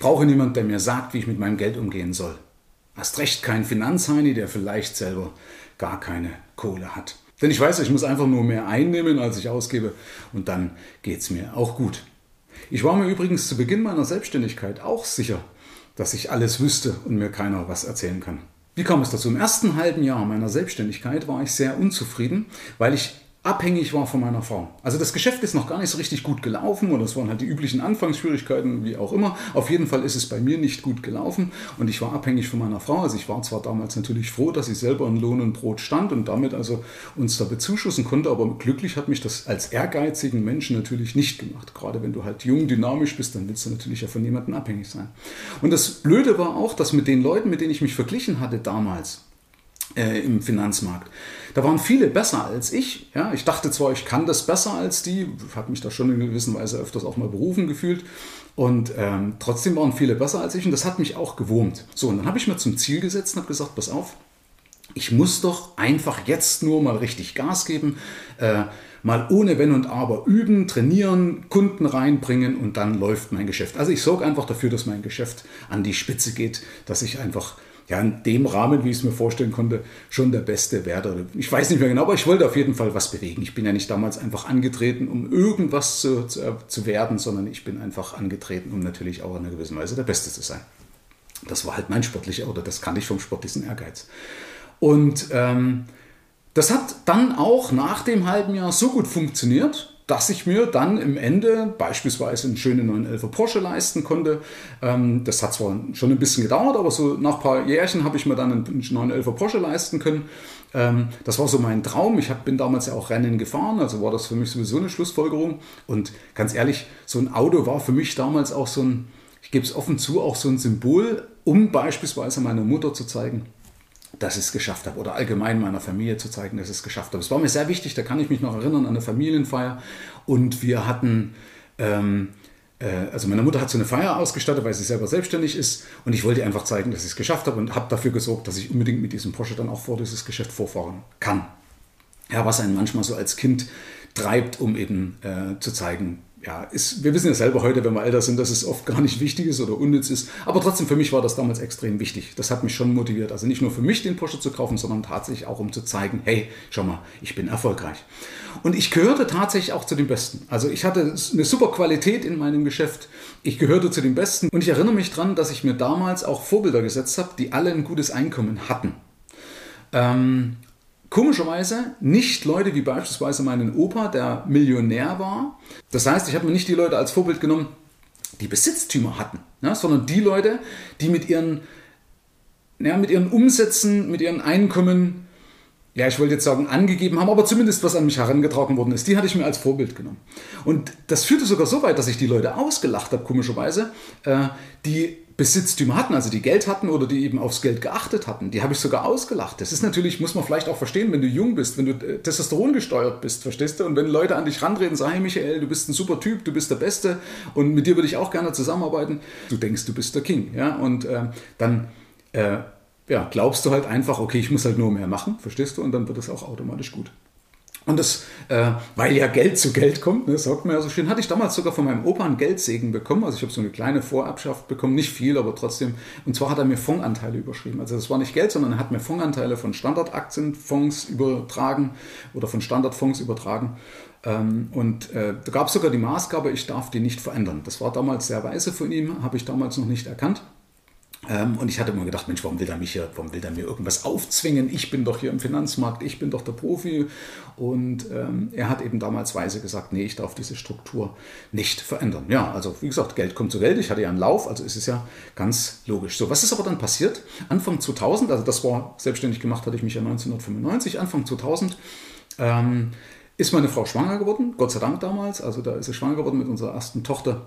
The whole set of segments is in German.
brauche niemanden, der mir sagt, wie ich mit meinem Geld umgehen soll. Hast recht kein Finanzheini, der vielleicht selber gar keine Kohle hat. Denn ich weiß, ich muss einfach nur mehr einnehmen, als ich ausgebe und dann geht es mir auch gut. Ich war mir übrigens zu Beginn meiner Selbstständigkeit auch sicher, dass ich alles wüsste und mir keiner was erzählen kann. Wie kam es dazu? Im ersten halben Jahr meiner Selbstständigkeit war ich sehr unzufrieden, weil ich abhängig war von meiner Frau. Also das Geschäft ist noch gar nicht so richtig gut gelaufen oder es waren halt die üblichen Anfangsschwierigkeiten, wie auch immer. Auf jeden Fall ist es bei mir nicht gut gelaufen und ich war abhängig von meiner Frau. Also ich war zwar damals natürlich froh, dass ich selber in Lohn und Brot stand und damit also uns da bezuschussen konnte, aber glücklich hat mich das als ehrgeizigen Menschen natürlich nicht gemacht. Gerade wenn du halt jung, dynamisch bist, dann willst du natürlich ja von niemandem abhängig sein. Und das Blöde war auch, dass mit den Leuten, mit denen ich mich verglichen hatte damals, äh, im Finanzmarkt. Da waren viele besser als ich. Ja, ich dachte zwar, ich kann das besser als die, habe mich da schon in gewisser Weise öfters auch mal berufen gefühlt. Und ähm, trotzdem waren viele besser als ich und das hat mich auch gewurmt. So, und dann habe ich mir zum Ziel gesetzt und habe gesagt, pass auf, ich muss doch einfach jetzt nur mal richtig Gas geben, äh, mal ohne Wenn und Aber üben, trainieren, Kunden reinbringen und dann läuft mein Geschäft. Also ich sorge einfach dafür, dass mein Geschäft an die Spitze geht, dass ich einfach ja, in dem Rahmen, wie ich es mir vorstellen konnte, schon der beste Werte. Ich weiß nicht mehr genau, aber ich wollte auf jeden Fall was bewegen. Ich bin ja nicht damals einfach angetreten, um irgendwas zu, zu, zu werden, sondern ich bin einfach angetreten, um natürlich auch in einer gewissen Weise der Beste zu sein. Das war halt mein sportlicher, oder das kannte ich vom sportlichen Ehrgeiz. Und ähm, das hat dann auch nach dem halben Jahr so gut funktioniert, dass ich mir dann im Ende beispielsweise einen schönen 911 Porsche leisten konnte. Ähm, das hat zwar schon ein bisschen gedauert, aber so nach ein paar Jährchen habe ich mir dann einen 911 Porsche leisten können. Ähm, das war so mein Traum. Ich bin damals ja auch Rennen gefahren, also war das für mich sowieso eine Schlussfolgerung. Und ganz ehrlich, so ein Auto war für mich damals auch so ein, ich gebe es offen zu, auch so ein Symbol, um beispielsweise meiner Mutter zu zeigen, dass ich es geschafft habe oder allgemein meiner Familie zu zeigen, dass ich es geschafft habe. Es war mir sehr wichtig, da kann ich mich noch erinnern an eine Familienfeier und wir hatten, ähm, äh, also meine Mutter hat so eine Feier ausgestattet, weil sie selber selbstständig ist und ich wollte einfach zeigen, dass ich es geschafft habe und habe dafür gesorgt, dass ich unbedingt mit diesem Porsche dann auch vor dieses Geschäft vorfahren kann. Ja, was einen manchmal so als Kind treibt, um eben äh, zu zeigen, ja, ist, wir wissen ja selber heute, wenn wir älter sind, dass es oft gar nicht wichtig ist oder unnütz ist. Aber trotzdem, für mich war das damals extrem wichtig. Das hat mich schon motiviert. Also nicht nur für mich den Porsche zu kaufen, sondern tatsächlich auch, um zu zeigen, hey, schau mal, ich bin erfolgreich. Und ich gehörte tatsächlich auch zu den Besten. Also ich hatte eine super Qualität in meinem Geschäft. Ich gehörte zu den Besten. Und ich erinnere mich daran, dass ich mir damals auch Vorbilder gesetzt habe, die alle ein gutes Einkommen hatten. Ähm, Komischerweise nicht Leute wie beispielsweise meinen Opa, der Millionär war. Das heißt, ich habe mir nicht die Leute als Vorbild genommen, die Besitztümer hatten, ja, sondern die Leute, die mit ihren, ja, mit ihren Umsätzen, mit ihren Einkommen, ja, ich wollte jetzt sagen, angegeben haben, aber zumindest was an mich herangetragen worden ist, die hatte ich mir als Vorbild genommen. Und das führte sogar so weit, dass ich die Leute ausgelacht habe, komischerweise, äh, die Besitztümer hatten, also die Geld hatten oder die eben aufs Geld geachtet hatten. Die habe ich sogar ausgelacht. Das ist natürlich, muss man vielleicht auch verstehen, wenn du jung bist, wenn du äh, Testosteron gesteuert bist, verstehst du? Und wenn Leute an dich rantreten, sagen, hey Michael, du bist ein super Typ, du bist der Beste und mit dir würde ich auch gerne zusammenarbeiten. Du denkst, du bist der King. Ja? Und äh, dann äh, ja, glaubst du halt einfach, okay, ich muss halt nur mehr machen, verstehst du? Und dann wird es auch automatisch gut. Und das, äh, weil ja Geld zu Geld kommt, ne, sagt man ja so schön, hatte ich damals sogar von meinem Opa einen Geldsegen bekommen. Also ich habe so eine kleine Vorabschaft bekommen, nicht viel, aber trotzdem. Und zwar hat er mir Fondsanteile überschrieben. Also das war nicht Geld, sondern er hat mir Fondsanteile von Standardaktienfonds übertragen oder von Standardfonds übertragen. Ähm, und äh, da gab es sogar die Maßgabe, ich darf die nicht verändern. Das war damals sehr weise von ihm, habe ich damals noch nicht erkannt. Ähm, und ich hatte immer gedacht, Mensch, warum will er mich hier, warum will er mir irgendwas aufzwingen? Ich bin doch hier im Finanzmarkt, ich bin doch der Profi. Und ähm, er hat eben damals weise gesagt, nee, ich darf diese Struktur nicht verändern. Ja, also wie gesagt, Geld kommt zu Geld. Ich hatte ja einen Lauf, also ist es ja ganz logisch. So, was ist aber dann passiert? Anfang 2000, also das war selbstständig gemacht, hatte ich mich ja 1995. Anfang 2000 ähm, ist meine Frau schwanger geworden, Gott sei Dank damals. Also da ist sie schwanger geworden mit unserer ersten Tochter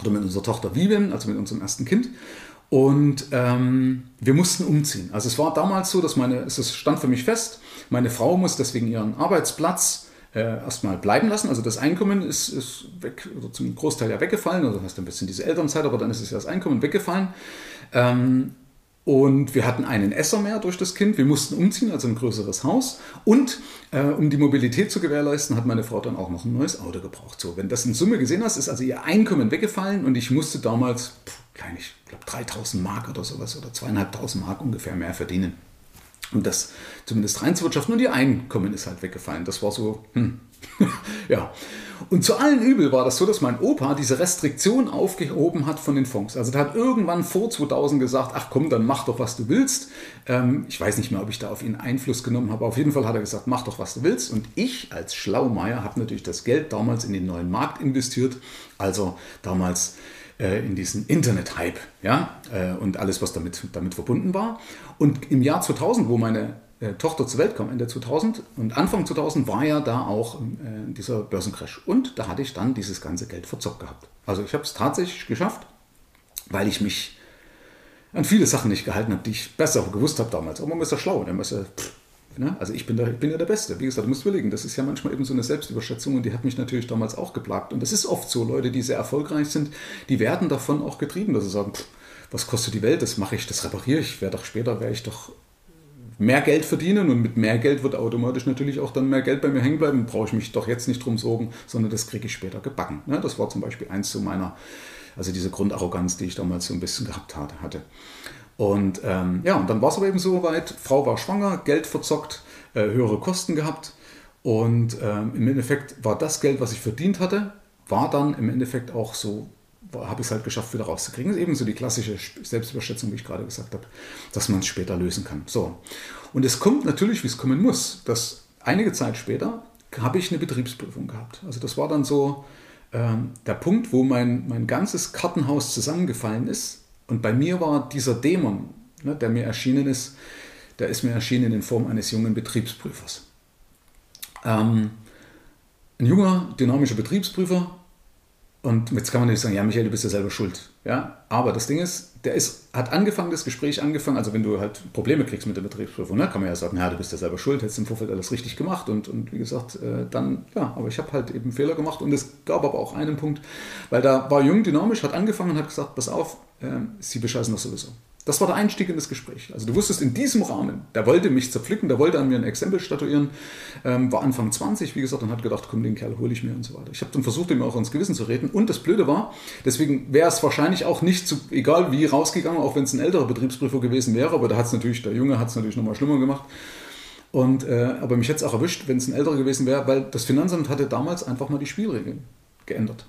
oder mit unserer Tochter Vivian, also mit unserem ersten Kind. Und ähm, wir mussten umziehen. Also es war damals so, dass meine, es stand für mich fest, meine Frau muss deswegen ihren Arbeitsplatz äh, erstmal bleiben lassen. Also das Einkommen ist, ist weg, oder zum Großteil ja weggefallen. Also das heißt ein bisschen diese Elternzeit, aber dann ist es ja das Einkommen weggefallen. Ähm, und wir hatten einen Esser mehr durch das Kind. Wir mussten umziehen, also ein größeres Haus. Und äh, um die Mobilität zu gewährleisten, hat meine Frau dann auch noch ein neues Auto gebraucht. So, wenn das in Summe gesehen hast, ist also ihr Einkommen weggefallen und ich musste damals, pff, keine, ich glaube 3000 Mark oder sowas oder zweieinhalbtausend Mark ungefähr mehr verdienen. Und das zumindest reinzuwirtschaften und ihr Einkommen ist halt weggefallen. Das war so, hm. ja. Und zu allen Übel war das so, dass mein Opa diese Restriktion aufgehoben hat von den Fonds. Also der hat irgendwann vor 2000 gesagt, ach komm, dann mach doch, was du willst. Ähm, ich weiß nicht mehr, ob ich da auf ihn Einfluss genommen habe. Auf jeden Fall hat er gesagt, mach doch, was du willst. Und ich als Schlaumeier habe natürlich das Geld damals in den neuen Markt investiert. Also damals äh, in diesen Internet-Hype ja? Äh, und alles, was damit, damit verbunden war. Und im Jahr 2000, wo meine äh, Tochter zur Welt kam, Ende 2000 und Anfang 2000 war ja da auch äh, dieser Börsencrash. Und da hatte ich dann dieses ganze Geld verzockt gehabt. Also ich habe es tatsächlich geschafft, weil ich mich an viele Sachen nicht gehalten habe, die ich besser gewusst habe damals. Aber man ist ja schlau. Man ist ja, pff, ne? Also ich bin, da, bin ja der Beste. Wie gesagt, du musst überlegen, das ist ja manchmal eben so eine Selbstüberschätzung und die hat mich natürlich damals auch geplagt. Und das ist oft so, Leute, die sehr erfolgreich sind, die werden davon auch getrieben, dass sie sagen, pff, was kostet die Welt, das mache ich, das repariere ich, werde doch später, werde ich doch mehr Geld verdienen und mit mehr Geld wird automatisch natürlich auch dann mehr Geld bei mir hängen bleiben. Brauche ich mich doch jetzt nicht drum sorgen, sondern das kriege ich später gebacken. Ne? Das war zum Beispiel eins zu meiner, also diese Grundarroganz, die ich damals so ein bisschen gehabt hatte. Und ähm, ja, und dann war es aber eben so weit, Frau war schwanger, Geld verzockt, äh, höhere Kosten gehabt und ähm, im Endeffekt war das Geld, was ich verdient hatte, war dann im Endeffekt auch so habe ich es halt geschafft, wieder rauszukriegen. Das ist ebenso die klassische Selbstüberschätzung, wie ich gerade gesagt habe, dass man es später lösen kann. So. Und es kommt natürlich, wie es kommen muss, dass einige Zeit später habe ich eine Betriebsprüfung gehabt. Also das war dann so ähm, der Punkt, wo mein, mein ganzes Kartenhaus zusammengefallen ist. Und bei mir war dieser Dämon, ne, der mir erschienen ist, der ist mir erschienen in Form eines jungen Betriebsprüfers. Ähm, ein junger, dynamischer Betriebsprüfer, und jetzt kann man natürlich sagen, ja, Michael, du bist ja selber schuld. Ja, aber das Ding ist, der ist, hat angefangen, das Gespräch angefangen, also wenn du halt Probleme kriegst mit der Betriebsprüfung, ne, kann man ja sagen, ja, du bist ja selber schuld, hättest im Vorfeld alles richtig gemacht und, und wie gesagt, äh, dann, ja, aber ich habe halt eben Fehler gemacht und es gab aber auch einen Punkt, weil da war jung, dynamisch, hat angefangen und hat gesagt, pass auf, äh, sie bescheißen das sowieso. Das war der Einstieg in das Gespräch. Also du wusstest in diesem Rahmen, der wollte mich zerpflücken, der wollte an mir ein Exempel statuieren, ähm, war Anfang 20, wie gesagt, und hat gedacht, komm, den Kerl hole ich mir und so weiter. Ich habe dann versucht, ihm auch ins Gewissen zu reden. Und das Blöde war, deswegen wäre es wahrscheinlich auch nicht, zu, egal wie, rausgegangen, auch wenn es ein älterer Betriebsprüfer gewesen wäre, aber da hat es natürlich, der Junge hat es natürlich nochmal schlimmer gemacht. Und, äh, aber mich hätte es auch erwischt, wenn es ein älterer gewesen wäre, weil das Finanzamt hatte damals einfach mal die Spielregeln geändert.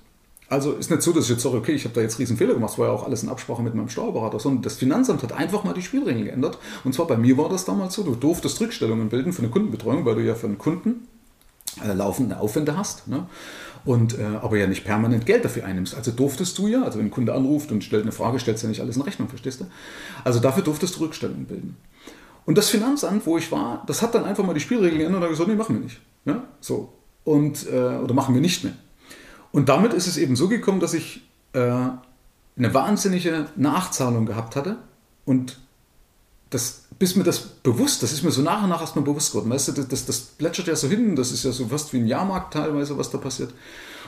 Also ist nicht so, dass ich jetzt sage, okay, ich habe da jetzt riesen Fehler gemacht, das war ja auch alles in Absprache mit meinem Steuerberater, sondern das Finanzamt hat einfach mal die Spielregeln geändert. Und zwar bei mir war das damals so, du durftest Rückstellungen bilden für eine Kundenbetreuung, weil du ja für einen Kunden äh, laufende Aufwände hast. Ne? Und, äh, aber ja nicht permanent Geld dafür einnimmst. Also durftest du ja, also wenn ein Kunde anruft und stellt eine Frage, stellst du ja nicht alles in Rechnung, verstehst du? Also dafür durftest du Rückstellungen bilden. Und das Finanzamt, wo ich war, das hat dann einfach mal die Spielregeln geändert und hat gesagt, nee, machen wir nicht. Ja? So. Und, äh, oder machen wir nicht mehr. Und damit ist es eben so gekommen, dass ich äh, eine wahnsinnige Nachzahlung gehabt hatte und das, bis mir das bewusst, das ist mir so nach und nach erstmal bewusst geworden. Weißt du, das, das, das plätschert ja so hin, das ist ja so fast wie ein Jahrmarkt teilweise, was da passiert.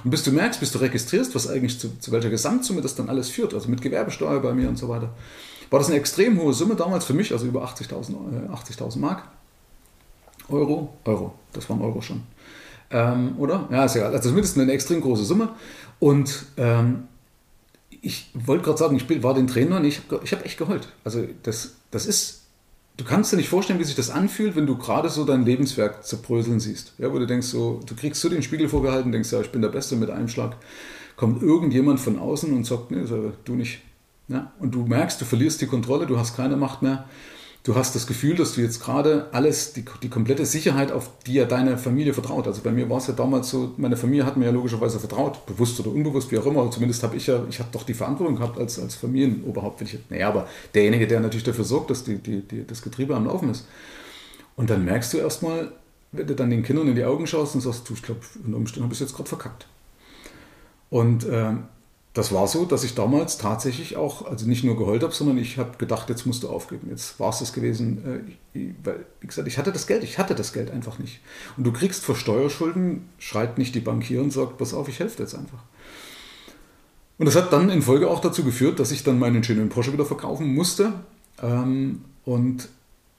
Und bis du merkst, bis du registrierst, was eigentlich zu, zu welcher Gesamtsumme das dann alles führt, also mit Gewerbesteuer bei mir und so weiter, war das eine extrem hohe Summe damals für mich, also über 80.000 äh, 80 Mark. Euro, Euro, das waren Euro schon. Ähm, oder? Ja, ist egal. Also zumindest eine extrem große Summe. Und ähm, ich wollte gerade sagen, ich war den Trainer und ich habe hab echt geheult. Also das, das ist, du kannst dir nicht vorstellen, wie sich das anfühlt, wenn du gerade so dein Lebenswerk zerbröseln siehst. Ja, wo du denkst so, du kriegst so den Spiegel vorgehalten, denkst ja, ich bin der Beste mit einem Schlag. Kommt irgendjemand von außen und sagt, nee, du nicht. Ja? Und du merkst, du verlierst die Kontrolle, du hast keine Macht mehr du hast das Gefühl, dass du jetzt gerade alles, die, die komplette Sicherheit, auf die ja deine Familie vertraut. Also bei mir war es ja damals so, meine Familie hat mir ja logischerweise vertraut, bewusst oder unbewusst, wie auch immer. Zumindest habe ich ja, ich habe doch die Verantwortung gehabt als, als Familienoberhaupt. Ich, naja, aber derjenige, der natürlich dafür sorgt, dass die, die, die, das Getriebe am Laufen ist. Und dann merkst du erstmal, wenn du dann den Kindern in die Augen schaust und sagst, du, ich glaube, unter Umständen habe ich jetzt gerade verkackt. Und ähm, das war so, dass ich damals tatsächlich auch, also nicht nur geheult habe, sondern ich habe gedacht, jetzt musst du aufgeben. Jetzt war es das gewesen, äh, weil, wie gesagt, ich hatte das Geld, ich hatte das Geld einfach nicht. Und du kriegst vor Steuerschulden, schreit nicht die Bank hier und sagt, pass auf, ich helfe jetzt einfach. Und das hat dann in Folge auch dazu geführt, dass ich dann meinen schönen Porsche wieder verkaufen musste. Ähm, und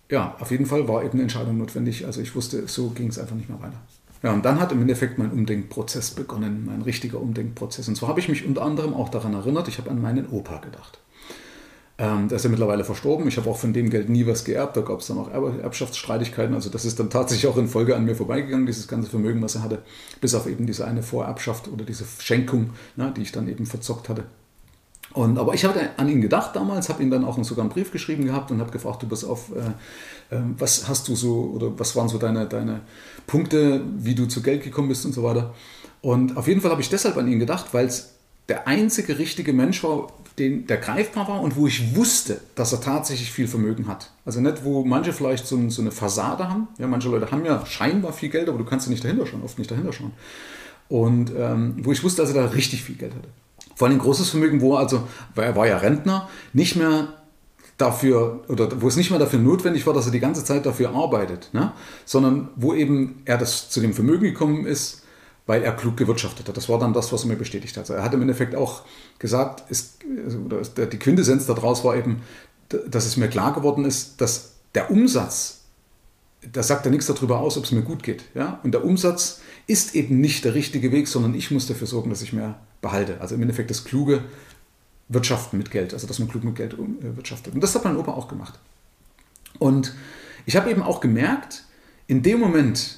ja, auf jeden Fall war eben eine Entscheidung notwendig. Also ich wusste, so ging es einfach nicht mehr weiter. Ja, und dann hat im Endeffekt mein Umdenkprozess begonnen, mein richtiger Umdenkprozess. Und zwar habe ich mich unter anderem auch daran erinnert, ich habe an meinen Opa gedacht. Ähm, der ist ja mittlerweile verstorben. Ich habe auch von dem Geld nie was geerbt. Da gab es dann auch Erbschaftsstreitigkeiten. Also das ist dann tatsächlich auch in Folge an mir vorbeigegangen, dieses ganze Vermögen, was er hatte. Bis auf eben diese eine Vorerbschaft oder diese Schenkung, ne, die ich dann eben verzockt hatte. Und, aber ich hatte an ihn gedacht damals, habe ihm dann auch sogar einen Brief geschrieben gehabt und habe gefragt, du bist auf, äh, äh, was hast du so oder was waren so deine, deine Punkte, wie du zu Geld gekommen bist und so weiter. Und auf jeden Fall habe ich deshalb an ihn gedacht, weil es der einzige richtige Mensch war, den, der greifbar war und wo ich wusste, dass er tatsächlich viel Vermögen hat. Also nicht, wo manche vielleicht so, so eine Fassade haben. Ja, manche Leute haben ja scheinbar viel Geld, aber du kannst ja nicht dahinter schauen, oft nicht dahinter schauen. Und ähm, wo ich wusste, dass er da richtig viel Geld hatte. Vor allem großes Vermögen, wo also, weil er war ja Rentner, nicht mehr dafür, oder wo es nicht mehr dafür notwendig war, dass er die ganze Zeit dafür arbeitet, ne? sondern wo eben er das zu dem Vermögen gekommen ist, weil er klug gewirtschaftet hat. Das war dann das, was er mir bestätigt hat. Also er hat im Endeffekt auch gesagt, ist, oder die Quintessenz daraus war eben, dass es mir klar geworden ist, dass der Umsatz, da sagt er nichts darüber aus, ob es mir gut geht. Ja? Und der Umsatz ist eben nicht der richtige Weg, sondern ich muss dafür sorgen, dass ich mehr behalte. Also im Endeffekt das kluge Wirtschaften mit Geld, also dass man klug mit Geld äh, wirtschaftet. Und das hat mein Opa auch gemacht. Und ich habe eben auch gemerkt, in dem Moment,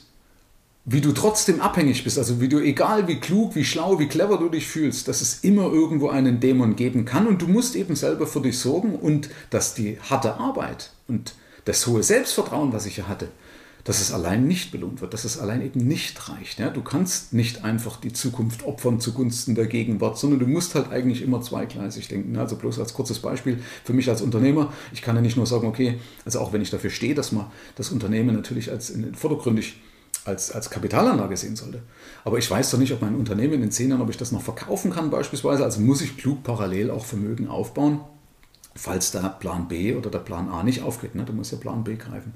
wie du trotzdem abhängig bist, also wie du, egal wie klug, wie schlau, wie clever du dich fühlst, dass es immer irgendwo einen Dämon geben kann und du musst eben selber für dich sorgen und dass die harte Arbeit und das hohe Selbstvertrauen, was ich ja hatte, dass es allein nicht belohnt wird, dass es allein eben nicht reicht. Ja? Du kannst nicht einfach die Zukunft opfern zugunsten der Gegenwart, sondern du musst halt eigentlich immer zweigleisig denken. Also bloß als kurzes Beispiel für mich als Unternehmer, ich kann ja nicht nur sagen, okay, also auch wenn ich dafür stehe, dass man das Unternehmen natürlich als vordergründig als, als Kapitalanlage sehen sollte. Aber ich weiß doch nicht, ob mein Unternehmen in zehn Jahren, ob ich das noch verkaufen kann beispielsweise. Also muss ich klug parallel auch Vermögen aufbauen, falls der Plan B oder der Plan A nicht aufgeht. Ne? Du musst ja Plan B greifen.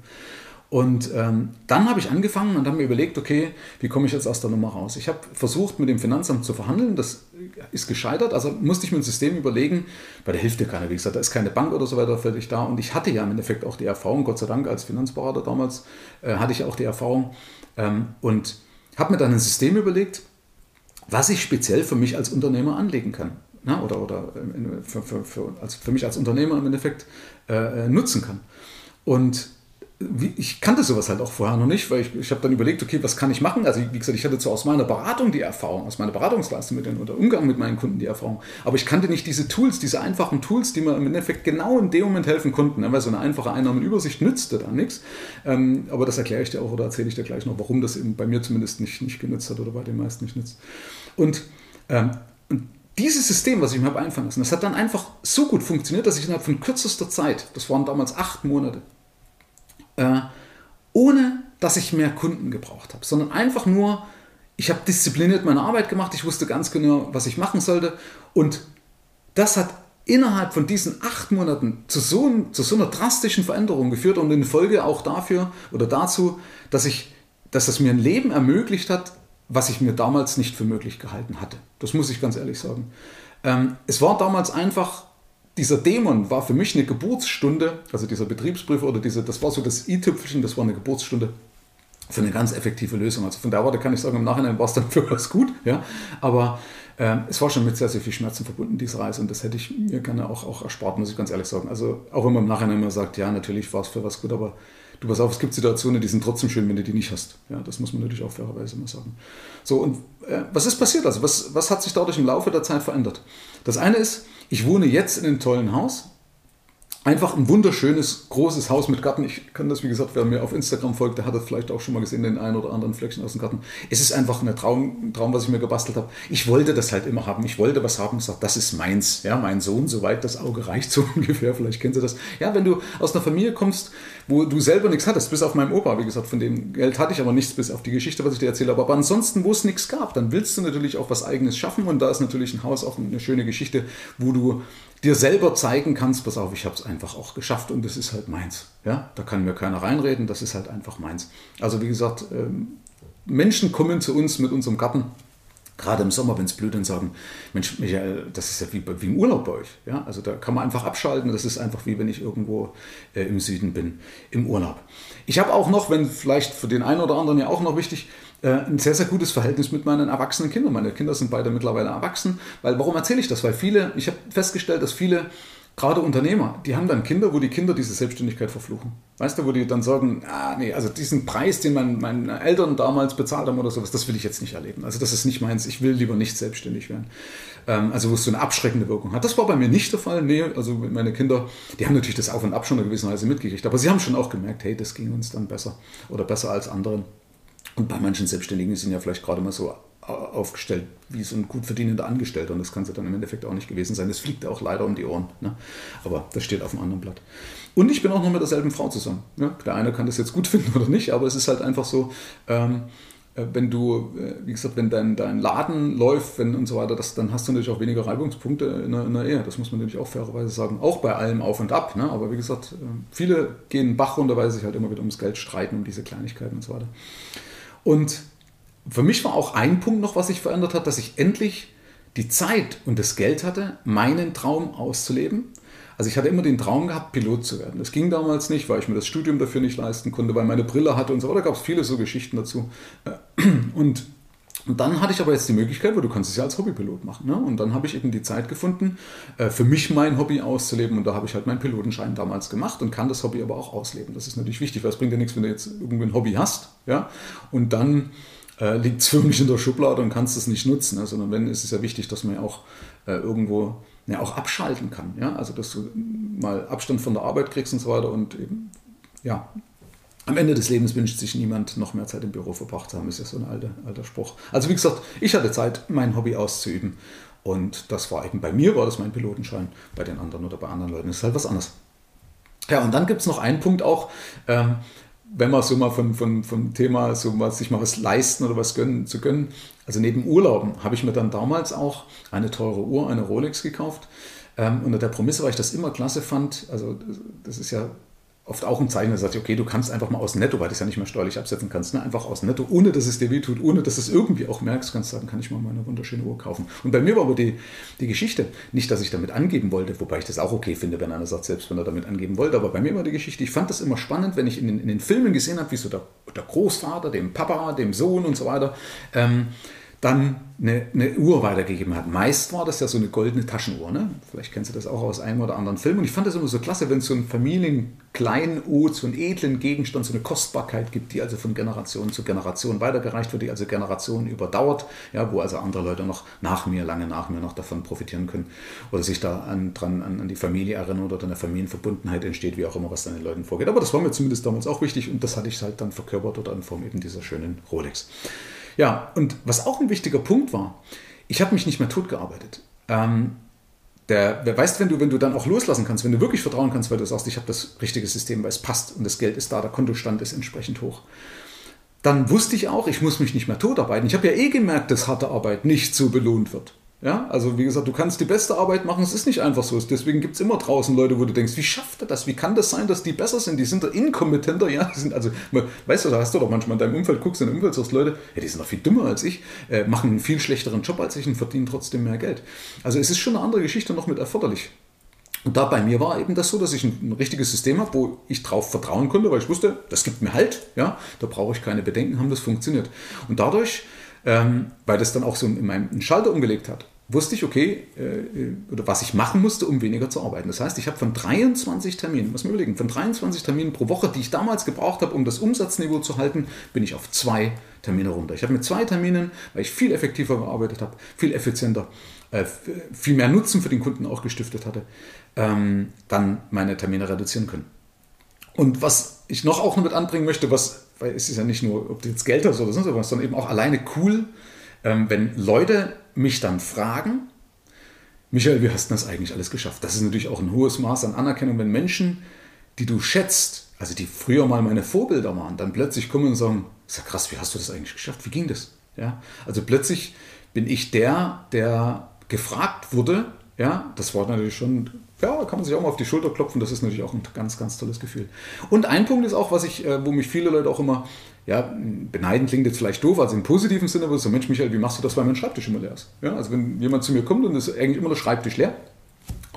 Und ähm, dann habe ich angefangen und habe mir überlegt, okay, wie komme ich jetzt aus der Nummer raus? Ich habe versucht, mit dem Finanzamt zu verhandeln, das ist gescheitert, also musste ich mir ein System überlegen, weil da hilft dir keiner, wie gesagt, da ist keine Bank oder so weiter für dich da und ich hatte ja im Endeffekt auch die Erfahrung, Gott sei Dank als Finanzberater damals, äh, hatte ich auch die Erfahrung ähm, und habe mir dann ein System überlegt, was ich speziell für mich als Unternehmer anlegen kann. Na, oder oder äh, für, für, für, als, für mich als Unternehmer im Endeffekt äh, äh nutzen kann. Und ich kannte sowas halt auch vorher noch nicht, weil ich, ich habe dann überlegt, okay, was kann ich machen? Also wie gesagt, ich hatte zwar aus meiner Beratung die Erfahrung, aus meiner Beratungsleistung mit den, oder Umgang mit meinen Kunden die Erfahrung, aber ich kannte nicht diese Tools, diese einfachen Tools, die mir im Endeffekt genau in dem Moment helfen konnten, ne? weil so eine einfache Einnahmenübersicht nützte dann nichts. Ähm, aber das erkläre ich dir auch oder erzähle ich dir gleich noch, warum das eben bei mir zumindest nicht, nicht genützt hat oder bei den meisten nicht nützt. Und, ähm, und dieses System, was ich mir habe einfallen lassen, das hat dann einfach so gut funktioniert, dass ich innerhalb von kürzester Zeit, das waren damals acht Monate, äh, ohne dass ich mehr Kunden gebraucht habe, sondern einfach nur, ich habe diszipliniert meine Arbeit gemacht, ich wusste ganz genau, was ich machen sollte und das hat innerhalb von diesen acht Monaten zu so, zu so einer drastischen Veränderung geführt und in Folge auch dafür oder dazu, dass ich, dass es mir ein Leben ermöglicht hat, was ich mir damals nicht für möglich gehalten hatte. Das muss ich ganz ehrlich sagen. Ähm, es war damals einfach dieser Dämon war für mich eine Geburtsstunde, also dieser Betriebsprüfer oder diese, das war so das i-Tüpfelchen, das war eine Geburtsstunde für eine ganz effektive Lösung. Also von der Warte kann ich sagen, im Nachhinein war es dann für was gut, ja. Aber äh, es war schon mit sehr, sehr viel Schmerzen verbunden, diese Reise. Und das hätte ich mir gerne auch, auch erspart, muss ich ganz ehrlich sagen. Also auch wenn man im Nachhinein immer sagt, ja, natürlich war es für was gut, aber du pass auf, es gibt Situationen, die sind trotzdem schön, wenn du die nicht hast. Ja, das muss man natürlich auch fairerweise immer sagen. So, und äh, was ist passiert? Also, was, was hat sich dadurch im Laufe der Zeit verändert? Das eine ist, ich wohne jetzt in einem tollen Haus. Einfach ein wunderschönes, großes Haus mit Garten. Ich kann das, wie gesagt, wer mir auf Instagram folgt, der hat das vielleicht auch schon mal gesehen, den einen oder anderen Fleckchen aus dem Garten. Es ist einfach ein Traum, Traum, was ich mir gebastelt habe. Ich wollte das halt immer haben. Ich wollte was haben. Ich sage, das ist meins. Ja, mein Sohn, soweit das Auge reicht, so ungefähr. Vielleicht kennen Sie das. Ja, wenn du aus einer Familie kommst, wo du selber nichts hattest, bis auf meinem Opa, wie gesagt, von dem Geld hatte ich aber nichts, bis auf die Geschichte, was ich dir erzähle. Aber ansonsten, wo es nichts gab, dann willst du natürlich auch was Eigenes schaffen. Und da ist natürlich ein Haus auch eine schöne Geschichte, wo du dir selber zeigen kannst, pass auf, ich habe es einfach auch geschafft und es ist halt meins. Ja, da kann mir keiner reinreden, das ist halt einfach meins. Also wie gesagt, ähm, Menschen kommen zu uns mit unserem Garten, gerade im Sommer, wenn es blüht, und sagen, Mensch, Michael, das ist ja wie, wie im Urlaub bei euch. Ja, also da kann man einfach abschalten, das ist einfach wie wenn ich irgendwo äh, im Süden bin, im Urlaub. Ich habe auch noch, wenn vielleicht für den einen oder anderen ja auch noch wichtig, ein sehr, sehr gutes Verhältnis mit meinen erwachsenen Kindern. Meine Kinder sind beide mittlerweile erwachsen. Weil, warum erzähle ich das? Weil viele, ich habe festgestellt, dass viele gerade Unternehmer, die haben dann Kinder, wo die Kinder diese Selbstständigkeit verfluchen. Weißt du, wo die dann sagen, ah, nee, also diesen Preis, den mein, meine Eltern damals bezahlt haben oder sowas, das will ich jetzt nicht erleben. Also das ist nicht meins, ich will lieber nicht selbstständig werden. Ähm, also wo es so eine abschreckende Wirkung hat. Das war bei mir nicht der Fall. Nee, also meine Kinder, die haben natürlich das Auf und Ab schon in gewisser Weise mitgekriegt, aber sie haben schon auch gemerkt, hey, das ging uns dann besser oder besser als anderen. Und bei manchen Selbstständigen sind ja vielleicht gerade mal so aufgestellt wie so ein gut verdienender Angestellter. Und das kann es dann im Endeffekt auch nicht gewesen sein. Das fliegt auch leider um die Ohren. Ne? Aber das steht auf einem anderen Blatt. Und ich bin auch noch mit derselben Frau zusammen. Ne? Der eine kann das jetzt gut finden oder nicht, aber es ist halt einfach so, ähm, äh, wenn du, äh, wie gesagt, wenn dein, dein Laden läuft wenn, und so weiter, das, dann hast du natürlich auch weniger Reibungspunkte in der, in der Ehe. Das muss man natürlich auch fairerweise sagen. Auch bei allem Auf und Ab. Ne? Aber wie gesagt, äh, viele gehen Bach runter, weil sie sich halt immer wieder ums Geld streiten, um diese Kleinigkeiten und so weiter. Und für mich war auch ein Punkt noch, was sich verändert hat, dass ich endlich die Zeit und das Geld hatte, meinen Traum auszuleben. Also ich hatte immer den Traum gehabt, Pilot zu werden. Das ging damals nicht, weil ich mir das Studium dafür nicht leisten konnte, weil meine Brille hatte und so. Da gab es viele so Geschichten dazu. Und, und dann hatte ich aber jetzt die Möglichkeit, wo du kannst es ja als Hobbypilot machen. Ne? Und dann habe ich eben die Zeit gefunden, äh, für mich mein Hobby auszuleben. Und da habe ich halt meinen Pilotenschein damals gemacht und kann das Hobby aber auch ausleben. Das ist natürlich wichtig, weil es bringt ja nichts, wenn du jetzt irgendwie ein Hobby hast. Ja? Und dann äh, liegt es für mich in der Schublade und kannst es nicht nutzen. Ne? Sondern wenn, ist es ja wichtig, dass man ja auch äh, irgendwo ja, auch abschalten kann. Ja? Also dass du mal Abstand von der Arbeit kriegst und so weiter und eben, ja, am Ende des Lebens wünscht sich niemand, noch mehr Zeit im Büro verbracht zu haben, ist ja so ein alter, alter Spruch. Also wie gesagt, ich hatte Zeit, mein Hobby auszuüben. Und das war eben bei mir, war das mein Pilotenschein, bei den anderen oder bei anderen Leuten ist halt was anderes. Ja, und dann gibt es noch einen Punkt auch, ähm, wenn man so mal von, von, vom Thema, so mal, sich mal was leisten oder was gönnen, zu gönnen, also neben Urlauben habe ich mir dann damals auch eine teure Uhr, eine Rolex gekauft. Ähm, unter der Prämisse, weil ich das immer klasse fand, also das ist ja oft auch ein Zeichen, da sagt, okay, du kannst einfach mal aus Netto, weil du es ja nicht mehr steuerlich absetzen kannst, ne? einfach aus Netto, ohne dass es dir wehtut, ohne dass es irgendwie auch merkst, kannst du sagen, kann ich mal meine wunderschöne Uhr kaufen. Und bei mir war aber die, die Geschichte, nicht, dass ich damit angeben wollte, wobei ich das auch okay finde, wenn einer sagt, selbst wenn er damit angeben wollte, aber bei mir war die Geschichte, ich fand das immer spannend, wenn ich in den, in den Filmen gesehen habe, wie so der, der Großvater, dem Papa, dem Sohn und so weiter, ähm, dann eine, eine, Uhr weitergegeben hat. Meist war das ja so eine goldene Taschenuhr. Ne? Vielleicht kennst du das auch aus einem oder anderen Film. Und ich fand das immer so klasse, wenn es so einen Familienkleinod, so einen edlen Gegenstand, so eine Kostbarkeit gibt, die also von Generation zu Generation weitergereicht wird, die also Generationen überdauert, ja, wo also andere Leute noch nach mir, lange nach mir noch davon profitieren können oder sich da an, dran, an, an die Familie erinnern oder eine Familienverbundenheit entsteht, wie auch immer, was dann den Leuten vorgeht. Aber das war mir zumindest damals auch wichtig und das hatte ich halt dann verkörpert oder in Form eben dieser schönen Rolex. Ja, und was auch ein wichtiger Punkt war, ich habe mich nicht mehr totgearbeitet. Ähm, der, wer weiß, wenn du, wenn du dann auch loslassen kannst, wenn du wirklich vertrauen kannst, weil du sagst, ich habe das richtige System, weil es passt und das Geld ist da, der Kontostand ist entsprechend hoch. Dann wusste ich auch, ich muss mich nicht mehr totarbeiten. Ich habe ja eh gemerkt, dass harte Arbeit nicht so belohnt wird. Ja, also wie gesagt, du kannst die beste Arbeit machen, es ist nicht einfach so. Deswegen gibt es immer draußen Leute, wo du denkst, wie schafft er das? Wie kann das sein, dass die besser sind? Die sind da inkompetenter, ja. Die sind also, weißt du, da hast du doch manchmal in deinem Umfeld, guckst in dein Umfeld, sagst Leute, ja, die sind doch viel dümmer als ich, äh, machen einen viel schlechteren Job als ich und verdienen trotzdem mehr Geld. Also es ist schon eine andere Geschichte noch mit erforderlich. Und da bei mir war eben das so, dass ich ein, ein richtiges System habe, wo ich drauf vertrauen konnte, weil ich wusste, das gibt mir halt, ja, da brauche ich keine Bedenken haben, das funktioniert. Und dadurch ähm, weil das dann auch so in meinem Schalter umgelegt hat, wusste ich, okay, äh, oder was ich machen musste, um weniger zu arbeiten. Das heißt, ich habe von 23 Terminen, muss man überlegen, von 23 Terminen pro Woche, die ich damals gebraucht habe, um das Umsatzniveau zu halten, bin ich auf zwei Termine runter. Ich habe mit zwei Terminen, weil ich viel effektiver gearbeitet habe, viel effizienter, äh, viel mehr Nutzen für den Kunden auch gestiftet hatte, ähm, dann meine Termine reduzieren können. Und was ich noch auch noch mit anbringen möchte, was weil es ist ja nicht nur, ob jetzt Geld hast oder sonst was, sondern eben auch alleine cool, ähm, wenn Leute mich dann fragen, Michael, wie hast du das eigentlich alles geschafft? Das ist natürlich auch ein hohes Maß an Anerkennung, wenn Menschen, die du schätzt, also die früher mal meine Vorbilder waren, dann plötzlich kommen und sagen, ist ja krass, wie hast du das eigentlich geschafft? Wie ging das? Ja, also plötzlich bin ich der, der gefragt wurde, ja, das war natürlich schon ja, da kann man sich auch mal auf die Schulter klopfen. Das ist natürlich auch ein ganz, ganz tolles Gefühl. Und ein Punkt ist auch, was ich, äh, wo mich viele Leute auch immer, ja, beneiden klingt jetzt vielleicht doof, also im positiven Sinne, wo so, Mensch, Michael, wie machst du das, weil mein Schreibtisch immer leer ist? Ja, also wenn jemand zu mir kommt und ist eigentlich immer der Schreibtisch leer,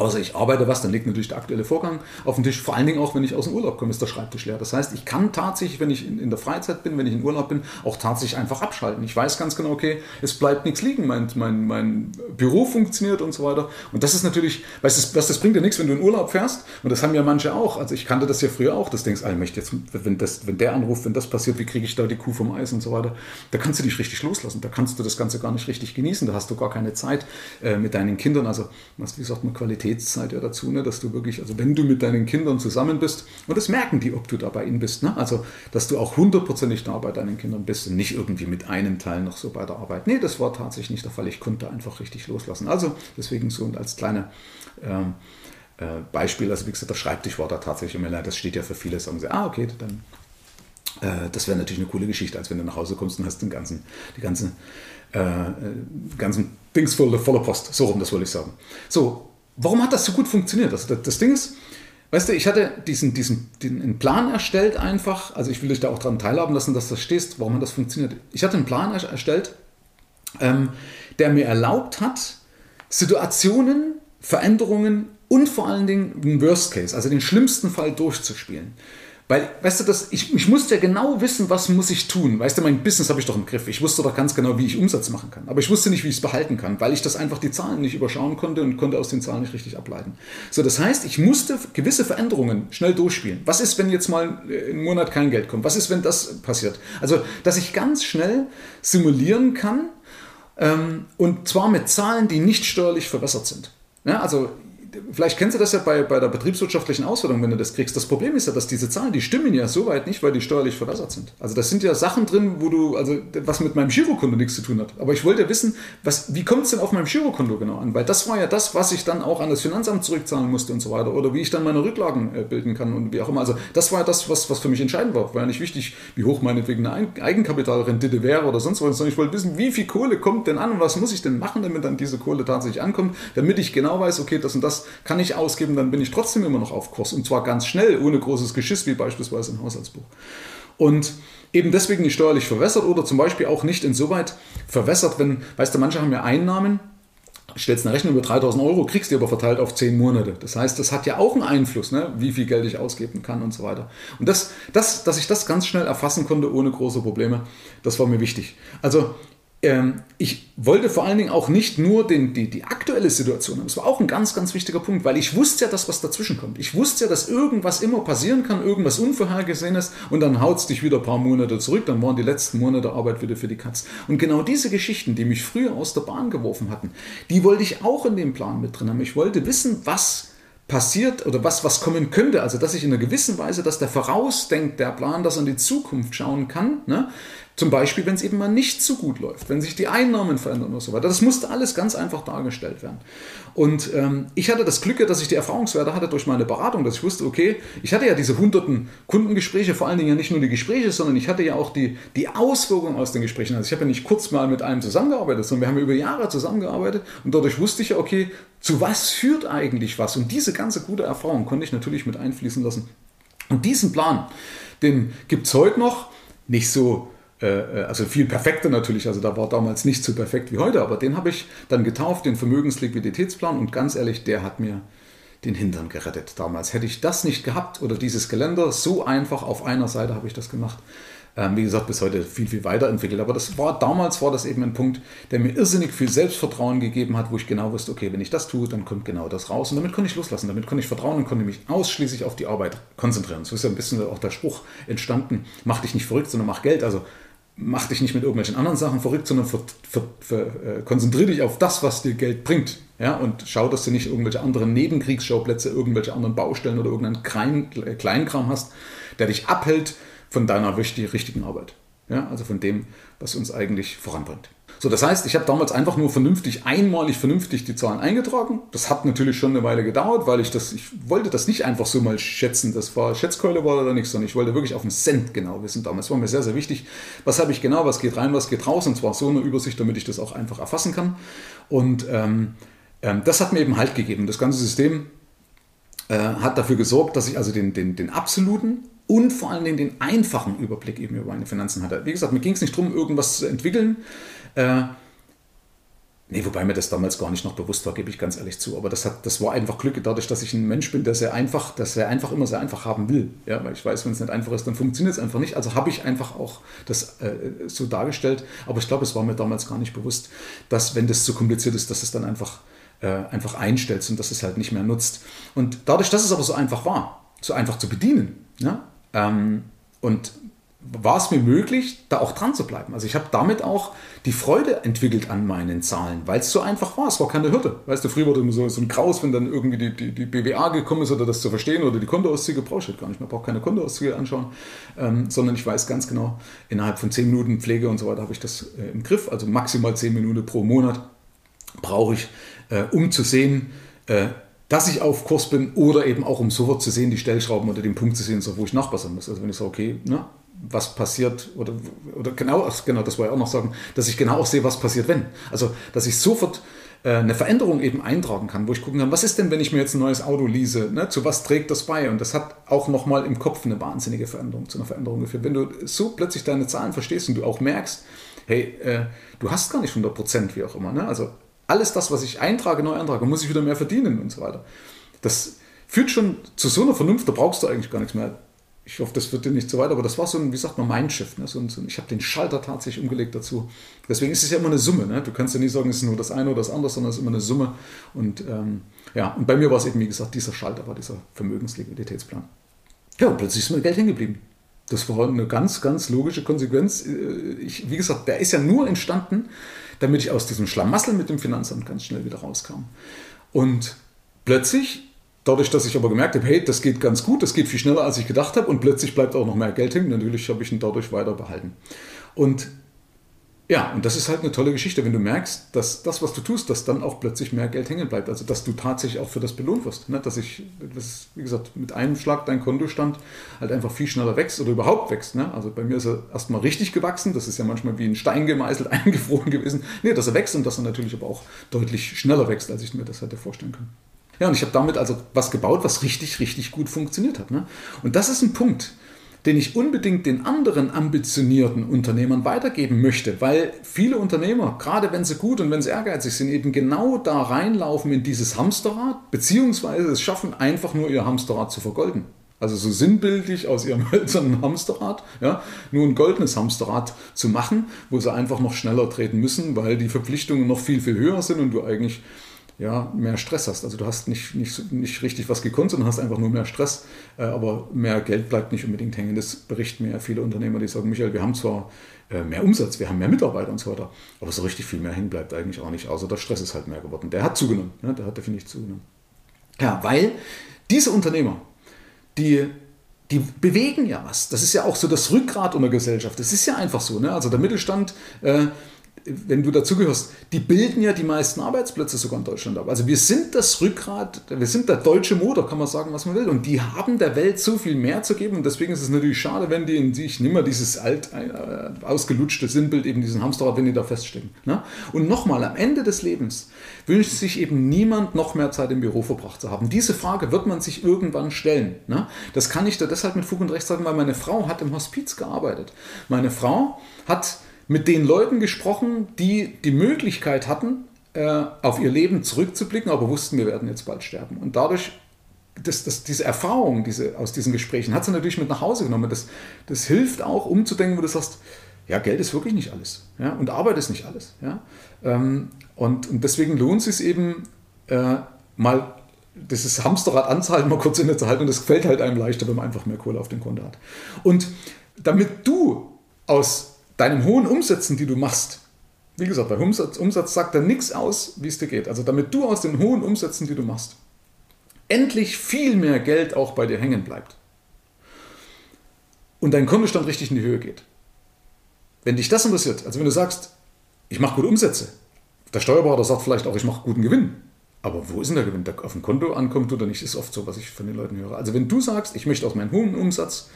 Außer ich arbeite was, dann liegt natürlich der aktuelle Vorgang auf dem Tisch. Vor allen Dingen auch, wenn ich aus dem Urlaub komme, ist der Schreibtisch leer. Das heißt, ich kann tatsächlich, wenn ich in, der Freizeit bin, wenn ich in Urlaub bin, auch tatsächlich einfach abschalten. Ich weiß ganz genau, okay, es bleibt nichts liegen, mein, mein, mein Büro funktioniert und so weiter. Und das ist natürlich, weißt du, das, das bringt dir nichts, wenn du in Urlaub fährst. Und das haben ja manche auch. Also ich kannte das ja früher auch. Das denkst, ah, ich jetzt, wenn, das, wenn der anruft, wenn das passiert, wie kriege ich da die Kuh vom Eis und so weiter. Da kannst du dich richtig loslassen. Da kannst du das Ganze gar nicht richtig genießen. Da hast du gar keine Zeit äh, mit deinen Kindern. Also, wie sagt man, Qualitätszeit ja dazu ne? dass du wirklich, also wenn du mit deinen Kindern zusammen bist, und das merken die, ob du da bei ihnen bist, ne? also dass du auch hundertprozentig da bei deinen Kindern bist und nicht irgendwie mit einem Teil noch so bei der Arbeit. Nee, das war tatsächlich nicht der Fall. Ich konnte einfach richtig loslassen. Also deswegen so und als kleine ähm, äh, Beispiel, also wie gesagt, der Schreibtisch war da tatsächlich immer, das steht ja für viele, sagen sie, ah, okay, dann äh, das wäre natürlich eine coole Geschichte, als wenn du nach Hause kommst und hast den ganzen, die ganzen, äh, äh ganzen Dings voller Post. So rum, das wollte ich sagen. So, warum hat das so gut funktioniert? Also das, das Ding ist, weißt du, ich hatte diesen, diesen, diesen Plan erstellt einfach, also ich will dich da auch daran teilhaben lassen, dass du stehst, warum hat das funktioniert. Ich hatte einen Plan erstellt, ähm, der mir erlaubt hat, Situationen, Veränderungen und vor allen Dingen den Worst Case, also den schlimmsten Fall durchzuspielen. Weil, weißt du, das, ich, ich musste ja genau wissen, was muss ich tun. Weißt du, mein Business habe ich doch im Griff. Ich wusste doch ganz genau, wie ich Umsatz machen kann. Aber ich wusste nicht, wie ich es behalten kann, weil ich das einfach die Zahlen nicht überschauen konnte und konnte aus den Zahlen nicht richtig ableiten. So, das heißt, ich musste gewisse Veränderungen schnell durchspielen. Was ist, wenn jetzt mal ein Monat kein Geld kommt? Was ist, wenn das passiert? Also, dass ich ganz schnell simulieren kann, ähm, und zwar mit Zahlen, die nicht steuerlich verbessert sind. Ja, also vielleicht kennst du das ja bei, bei der betriebswirtschaftlichen Auswertung, wenn du das kriegst. Das Problem ist ja, dass diese Zahlen, die stimmen ja soweit nicht, weil die steuerlich verbessert sind. Also das sind ja Sachen drin, wo du, also was mit meinem Girokonto nichts zu tun hat. Aber ich wollte ja wissen, was, wie kommt es denn auf meinem Girokonto genau an? Weil das war ja das, was ich dann auch an das Finanzamt zurückzahlen musste und so weiter. Oder wie ich dann meine Rücklagen äh, bilden kann und wie auch immer. Also das war ja das, was, was für mich entscheidend war. War ja nicht wichtig, wie hoch meinetwegen eine Eigenkapitalrendite wäre oder sonst was, sondern ich wollte wissen, wie viel Kohle kommt denn an und was muss ich denn machen, damit dann diese Kohle tatsächlich ankommt, damit ich genau weiß, okay, das und das kann ich ausgeben dann bin ich trotzdem immer noch auf Kurs. Und zwar ganz schnell, ohne großes Geschiss, wie beispielsweise ein Haushaltsbuch. Und eben deswegen nicht steuerlich verwässert oder zum Beispiel auch nicht insoweit verwässert, wenn, weißt du, manche haben ja Einnahmen, stellst eine Rechnung über 3000 Euro, kriegst die aber verteilt auf 10 Monate. Das heißt, das hat ja auch einen Einfluss, ne? wie viel Geld ich ausgeben kann und so weiter. Und das, das, dass ich das ganz schnell erfassen konnte, ohne große Probleme, das war mir wichtig. Also ich wollte vor allen Dingen auch nicht nur den, die, die aktuelle Situation haben. Das war auch ein ganz, ganz wichtiger Punkt, weil ich wusste ja, dass was dazwischen kommt. Ich wusste ja, dass irgendwas immer passieren kann, irgendwas Unvorhergesehenes und dann haut es dich wieder ein paar Monate zurück. Dann waren die letzten Monate Arbeit wieder für die Katz. Und genau diese Geschichten, die mich früher aus der Bahn geworfen hatten, die wollte ich auch in dem Plan mit drin haben. Ich wollte wissen, was passiert oder was, was kommen könnte. Also, dass ich in einer gewissen Weise, dass der vorausdenkt, der Plan, dass er in die Zukunft schauen kann. Ne? Zum Beispiel, wenn es eben mal nicht so gut läuft, wenn sich die Einnahmen verändern und so weiter. Das musste alles ganz einfach dargestellt werden. Und ähm, ich hatte das Glück, dass ich die Erfahrungswerte hatte durch meine Beratung, dass ich wusste, okay, ich hatte ja diese hunderten Kundengespräche, vor allen Dingen ja nicht nur die Gespräche, sondern ich hatte ja auch die, die Auswirkungen aus den Gesprächen. Also ich habe ja nicht kurz mal mit einem zusammengearbeitet, sondern wir haben über Jahre zusammengearbeitet und dadurch wusste ich ja, okay, zu was führt eigentlich was? Und diese ganze gute Erfahrung konnte ich natürlich mit einfließen lassen. Und diesen Plan, den gibt es heute noch, nicht so also viel perfekter natürlich, also da war damals nicht so perfekt wie heute, aber den habe ich dann getauft, den Vermögensliquiditätsplan und ganz ehrlich, der hat mir den Hintern gerettet damals. Hätte ich das nicht gehabt oder dieses Geländer, so einfach auf einer Seite habe ich das gemacht. Ähm, wie gesagt, bis heute viel, viel weiterentwickelt. Aber das war damals war das eben ein Punkt, der mir irrsinnig viel Selbstvertrauen gegeben hat, wo ich genau wusste, okay, wenn ich das tue, dann kommt genau das raus. Und damit konnte ich loslassen, damit konnte ich vertrauen und konnte mich ausschließlich auf die Arbeit konzentrieren. So ist ja ein bisschen auch der Spruch entstanden, mach dich nicht verrückt, sondern mach Geld. Also mach dich nicht mit irgendwelchen anderen Sachen verrückt, sondern ver, ver, ver, äh, konzentriere dich auf das, was dir Geld bringt. Ja, und schau, dass du nicht irgendwelche anderen Nebenkriegsschauplätze, irgendwelche anderen Baustellen oder irgendeinen Klein, äh, Kleinkram hast, der dich abhält von deiner richtigen Arbeit. Ja, also von dem, was uns eigentlich voranbringt. So, das heißt, ich habe damals einfach nur vernünftig, einmalig vernünftig die Zahlen eingetragen. Das hat natürlich schon eine Weile gedauert, weil ich das, ich wollte das nicht einfach so mal schätzen. Das war Schätzkeule war oder nichts, sondern ich wollte wirklich auf den Cent genau wissen. Damals war mir sehr, sehr wichtig, was habe ich genau, was geht rein, was geht raus. Und zwar so eine Übersicht, damit ich das auch einfach erfassen kann. Und ähm, ähm, das hat mir eben Halt gegeben. Das ganze System äh, hat dafür gesorgt, dass ich also den, den, den absoluten und vor allen Dingen den einfachen Überblick eben über meine Finanzen hatte. Wie gesagt, mir ging es nicht darum, irgendwas zu entwickeln, äh, Nee, wobei mir das damals gar nicht noch bewusst war, gebe ich ganz ehrlich zu. Aber das, hat, das war einfach Glück, dadurch, dass ich ein Mensch bin, der sehr einfach, der sehr einfach immer sehr einfach haben will. Ja, weil ich weiß, wenn es nicht einfach ist, dann funktioniert es einfach nicht. Also habe ich einfach auch das äh, so dargestellt. Aber ich glaube, es war mir damals gar nicht bewusst, dass, wenn das zu kompliziert ist, dass es dann einfach, äh, einfach einstellst und dass es halt nicht mehr nutzt. Und dadurch, dass es aber so einfach war, so einfach zu bedienen, ja, ähm, und war es mir möglich, da auch dran zu bleiben. Also ich habe damit auch die Freude entwickelt an meinen Zahlen, weil es so einfach war. Es war keine Hürde. Weißt du, früher wurde immer so, so ein Graus, wenn dann irgendwie die, die, die BWA gekommen ist oder das zu verstehen oder die Kontoauszüge, brauche ich halt gar nicht. Man braucht keine Kontoauszüge anschauen, ähm, sondern ich weiß ganz genau, innerhalb von 10 Minuten Pflege und so weiter habe ich das äh, im Griff. Also maximal 10 Minuten pro Monat brauche ich, äh, um zu sehen, äh, dass ich auf Kurs bin oder eben auch um sofort zu sehen, die Stellschrauben oder den Punkt zu sehen, so, wo ich nachbessern muss. Also wenn ich sage, okay, na, was passiert oder, oder genau, genau, das wollte ich auch noch sagen, dass ich genau auch sehe, was passiert, wenn. Also, dass ich sofort äh, eine Veränderung eben eintragen kann, wo ich gucken kann, was ist denn, wenn ich mir jetzt ein neues Auto lease, ne? zu was trägt das bei? Und das hat auch nochmal im Kopf eine wahnsinnige Veränderung, zu einer Veränderung geführt. Wenn du so plötzlich deine Zahlen verstehst und du auch merkst, hey, äh, du hast gar nicht 100 Prozent, wie auch immer. Ne? Also alles das, was ich eintrage, neu eintrage, muss ich wieder mehr verdienen und so weiter. Das führt schon zu so einer Vernunft, da brauchst du eigentlich gar nichts mehr ich hoffe, das wird dir nicht so weit, aber das war so ein, wie sagt man, Mindshift. Ne? So ein, so ein, ich habe den Schalter tatsächlich umgelegt dazu. Deswegen ist es ja immer eine Summe. Ne? Du kannst ja nicht sagen, es ist nur das eine oder das andere, sondern es ist immer eine Summe. Und ähm, ja, und bei mir war es eben, wie gesagt, dieser Schalter war dieser Vermögensliquiditätsplan. Ja, und plötzlich ist mir Geld hängen geblieben. Das war eine ganz, ganz logische Konsequenz. Äh, ich, wie gesagt, der ist ja nur entstanden, damit ich aus diesem Schlamassel mit dem Finanzamt ganz schnell wieder rauskam. Und plötzlich Dadurch, dass ich aber gemerkt habe, hey, das geht ganz gut, das geht viel schneller, als ich gedacht habe und plötzlich bleibt auch noch mehr Geld hängen, natürlich habe ich ihn dadurch weiter behalten. Und ja, und das ist halt eine tolle Geschichte, wenn du merkst, dass das, was du tust, dass dann auch plötzlich mehr Geld hängen bleibt. Also, dass du tatsächlich auch für das belohnt wirst. Ne? Dass ich, das, wie gesagt, mit einem Schlag dein Kontostand halt einfach viel schneller wächst oder überhaupt wächst. Ne? Also, bei mir ist er erstmal richtig gewachsen. Das ist ja manchmal wie ein Stein gemeißelt, eingefroren gewesen. Nee, dass er wächst und dass er natürlich aber auch deutlich schneller wächst, als ich mir das hätte vorstellen können. Ja, und ich habe damit also was gebaut, was richtig, richtig gut funktioniert hat. Ne? Und das ist ein Punkt, den ich unbedingt den anderen ambitionierten Unternehmern weitergeben möchte, weil viele Unternehmer, gerade wenn sie gut und wenn sie ehrgeizig sind, eben genau da reinlaufen in dieses Hamsterrad, beziehungsweise es schaffen, einfach nur ihr Hamsterrad zu vergolden. Also so sinnbildlich aus ihrem hölzernen Hamsterrad, ja, nur ein goldenes Hamsterrad zu machen, wo sie einfach noch schneller treten müssen, weil die Verpflichtungen noch viel, viel höher sind und du eigentlich ja, mehr Stress hast. Also du hast nicht, nicht, nicht richtig was gekonnt, sondern hast einfach nur mehr Stress, äh, aber mehr Geld bleibt nicht unbedingt hängen. Das berichten mir viele Unternehmer, die sagen, Michael, wir haben zwar äh, mehr Umsatz, wir haben mehr Mitarbeiter und so weiter, aber so richtig viel mehr hängen bleibt eigentlich auch nicht, außer der Stress ist halt mehr geworden. Der hat zugenommen, ne? der hat definitiv zugenommen. Ja, weil diese Unternehmer, die die bewegen ja was. Das ist ja auch so das Rückgrat unserer Gesellschaft. Das ist ja einfach so. Ne? Also der Mittelstand, äh, wenn du dazugehörst, die bilden ja die meisten Arbeitsplätze sogar in Deutschland ab. Also wir sind das Rückgrat, wir sind der deutsche Motor, kann man sagen, was man will. Und die haben der Welt so viel mehr zu geben. Und deswegen ist es natürlich schade, wenn die in sich nicht mehr dieses alt äh, ausgelutschte Sinnbild, eben diesen Hamsterrad, wenn die da feststecken. Ne? Und nochmal, am Ende des Lebens wünscht sich eben niemand noch mehr Zeit im Büro verbracht zu haben. Diese Frage wird man sich irgendwann stellen. Ne? Das kann ich da deshalb mit Fug und Recht sagen, weil meine Frau hat im Hospiz gearbeitet. Meine Frau hat mit den Leuten gesprochen, die die Möglichkeit hatten, äh, auf ihr Leben zurückzublicken, aber wussten, wir werden jetzt bald sterben. Und dadurch, das, das, diese Erfahrung diese, aus diesen Gesprächen hat sie natürlich mit nach Hause genommen. Das, das hilft auch, umzudenken, wo du sagst, ja, Geld ist wirklich nicht alles. Ja? Und Arbeit ist nicht alles. Ja? Ähm, und, und deswegen lohnt es sich eben, äh, mal dieses Hamsterrad anzuhalten, mal kurz innezuhalten. Und das fällt halt einem leichter, wenn man einfach mehr Kohle auf dem Konto hat. Und damit du aus deinen hohen Umsätzen, die du machst, wie gesagt, bei Umsatz, Umsatz sagt er nichts aus, wie es dir geht. Also damit du aus den hohen Umsätzen, die du machst, endlich viel mehr Geld auch bei dir hängen bleibt und dein Kontostand richtig in die Höhe geht. Wenn dich das interessiert, also wenn du sagst, ich mache gute Umsätze, der Steuerberater sagt vielleicht auch, ich mache guten Gewinn. Aber wo ist denn der Gewinn? Der auf dem Konto ankommt oder nicht, ist oft so, was ich von den Leuten höre. Also wenn du sagst, ich möchte aus meinem hohen Umsatz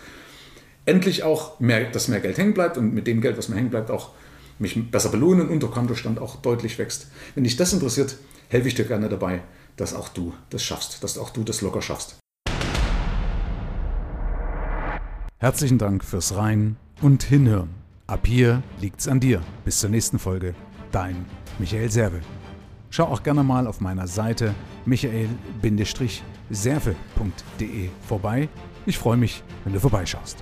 endlich auch mehr, dass mehr Geld hängen bleibt und mit dem Geld, was mir hängen bleibt, auch mich besser belohnen und der Kontostand auch deutlich wächst. Wenn dich das interessiert, helfe ich dir gerne dabei, dass auch du das schaffst, dass auch du das locker schaffst. Herzlichen Dank fürs Rein und Hinhören. Ab hier liegt's an dir. Bis zur nächsten Folge. Dein Michael Serve. Schau auch gerne mal auf meiner Seite michael-serve.de vorbei. Ich freue mich, wenn du vorbeischaust.